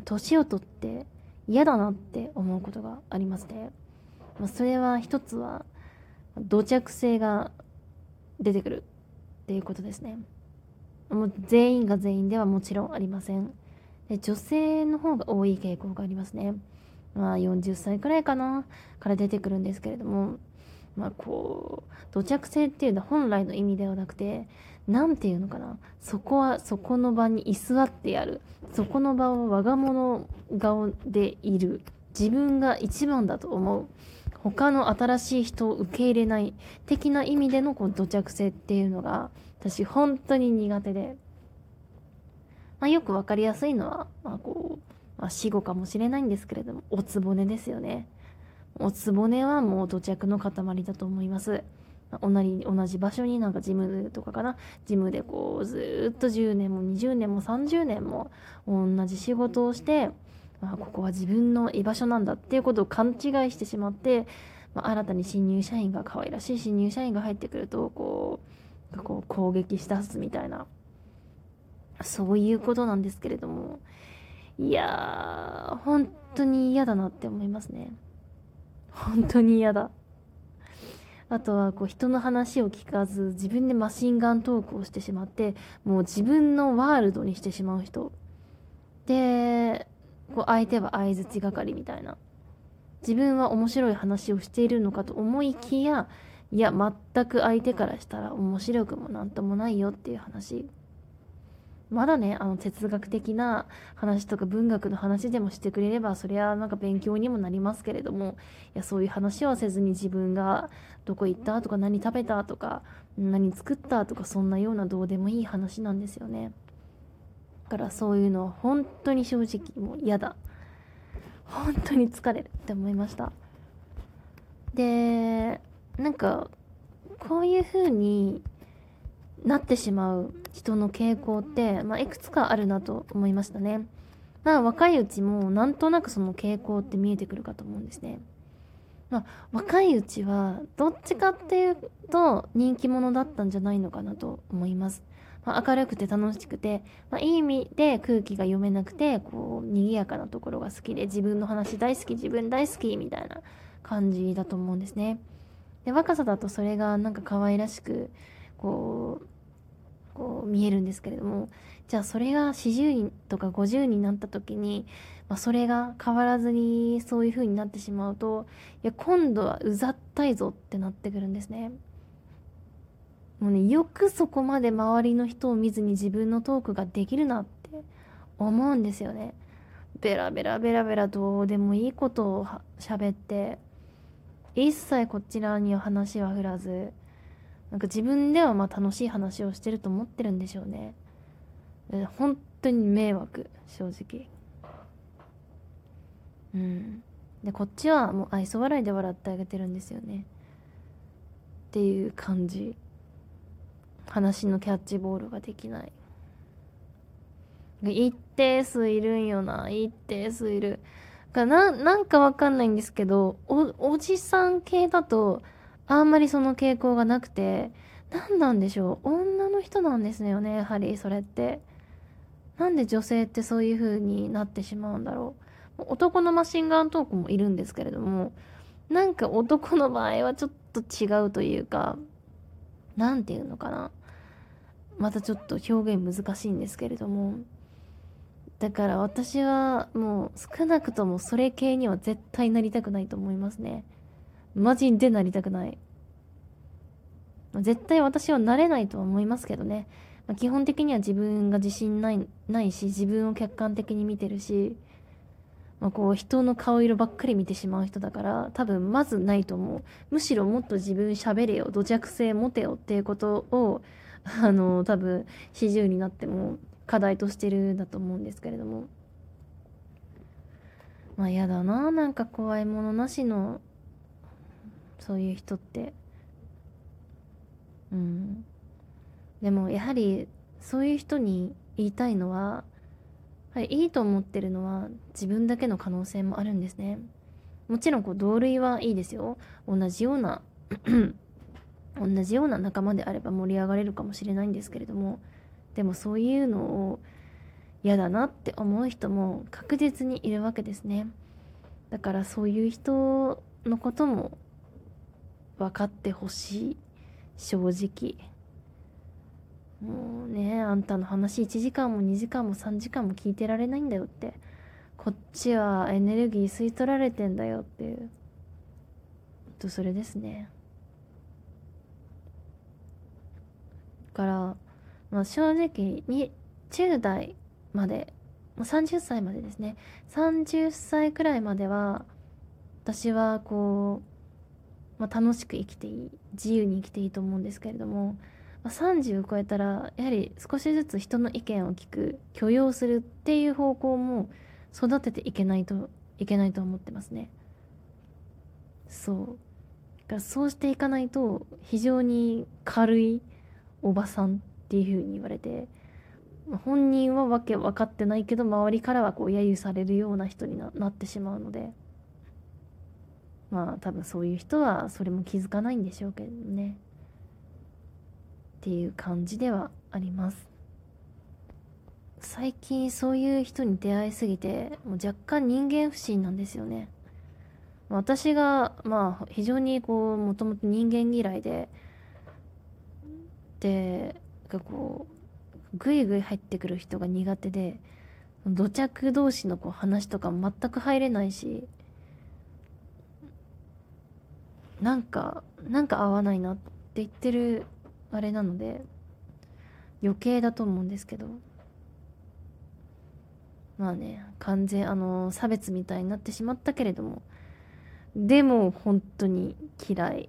年を取って嫌だなって思うことがありますね。まあ、それは一つは土着性が出てくるっていうことですね。もう全員が全員ではもちろんありません。で女性の方が多い傾向がありますね。まあ40歳くらいかなから出てくるんですけれども、まあこう、土着性っていうのは本来の意味ではなくて、何て言うのかな。そこはそこの場に居座ってやる。そこの場を我が物顔でいる。自分が一番だと思う。他の新しい人を受け入れない的な意味でのこう土着性っていうのが私本当に苦手で、まあ、よく分かりやすいのは、まあこうまあ、死後かもしれないんですけれどもおつぼねですよねおつぼねはもう土着の塊だと思います。同じ同じ場所になんかジムとかかな。ジムでこうずっと10年も20年も30年も同じ仕事をしてまあ、ここは自分の居場所なんだっていうことを勘違いしてしまって、まあ、新たに新入社員が可愛らしい新入社員が入ってくるとこうこう攻撃しだすみたいな。そういうことなんですけれども。いやー本当に嫌だなって思いますね。本当に嫌だ。あとはこう人の話を聞かず自分でマシンガントークをしてしまってもう自分のワールドにしてしまう人。でこう相手は相づち係みたいな。自分は面白い話をしているのかと思いきやいや全く相手からしたら面白くもなんともないよっていう話。まだねあの哲学的な話とか文学の話でもしてくれればそりゃなんか勉強にもなりますけれどもいやそういう話はせずに自分がどこ行ったとか何食べたとか何作ったとかそんなようなどうでもいい話なんですよねだ。からそういうのは本当に正直もう嫌だ本当に疲れるって思いましたでなんかこういう風になってしまう人の傾向って、まあ、いくつかあるなと思いましたねまあ若いうちもなんとなくその傾向って見えてくるかと思うんですねまあ、若いうちはどっちかっていうと人気者だったんじゃないのかなと思います。まあ、明るくて楽しくて、まあ、いい意味で空気が読めなくてこう賑やかなところが好きで自分の話大好き自分大好きみたいな感じだと思うんですね。で若さだとそれがなんか可愛らしくこうこう見えるんですけれどもじゃあそれが40人とか50になった時に、まあ、それが変わらずにそういう風になってしまうといや今度はうざったいぞってなってくるんですね。もうねよくそこまで周りの人を見ずに自分のトークができるなって思うんですよね。ベラベラベラベラどうでもいいことを喋って一切こちらには話は振らずなんか自分ではまあ楽しい話をしてると思ってるんでしょうね。本当に迷惑正直。うん。でこっちはもう愛想笑いで笑ってあげてるんですよね。っていう感じ。話のキャッチボールができない一定数いるんよな一定数いるななんかわかんないんですけどおおじさん系だとあんまりその傾向がなくて何なんでしょう。女の人なんですよねやはりそれって。なんで女性ってそういう風になってしまうんだろう。男のマシンガントークもいるんですけれどもなんか男の場合はちょっと違うというか何て言うのかな。またちょっと表現難しいんですけれども。だから私はもう少なくともそれ系には絶対なりたくないと思いますね。マジでなりたくない。絶対私はなれないとは思いますけどね、まあ、基本的には自分が自信ないないし自分を客観的に見てるし、まあ、こう人の顔色ばっかり見てしまう人だから多分まずないと思う。むしろもっと自分喋れよ土着性持てよっていうことをあの多分40になっても課題としてるんだと思うんですけれども。まあ嫌だななんか怖いものなしのそういう人って。うん。でもやはりそういう人に言いたいのははい、いいと思ってるのは自分だけの可能性もあるんですね。もちろんこう同類はいいですよ。同じような 同じような仲間であれば盛り上がれるかもしれないんですけれどもでもそういうのを嫌だなって思う人も確実にいるわけですね。だからそういう人のことも分かってほしい。正直。もうねあんたの話1時間も2時間も3時間も聞いてられないんだよって。こっちはエネルギー吸い取られてんだよっていう。とそれですね。だから、まあ、正直に10代まで30歳までですね。30歳くらいまでは私はこう、まあ、楽しく生きていい自由に生きていいと思うんですけれども、まあ、30を超えたらやはり少しずつ人の意見を聞く許容するっていう方向も育てていけないといけないと思ってますね。そう。だそうしていかないと非常に軽いおばさんっていう風に言われて本人はわけ分かってないけど周りからはこう揶揄されるような人になってしまうので。まあ多分そういう人はそれも気づかないんでしょうけどね。っていう感じではあります。最近そういう人に出会いすぎてもう若干人間不信なんですよね。私がまあ非常にこうもともと人間嫌いででこうグイグイ入ってくる人が苦手で土着同士のこう話とか全く入れないしなんかなんか合わないなって言ってるあれなので余計だと思うんですけど。まあね完全あの差別みたいになってしまったけれども。でも本当に嫌い。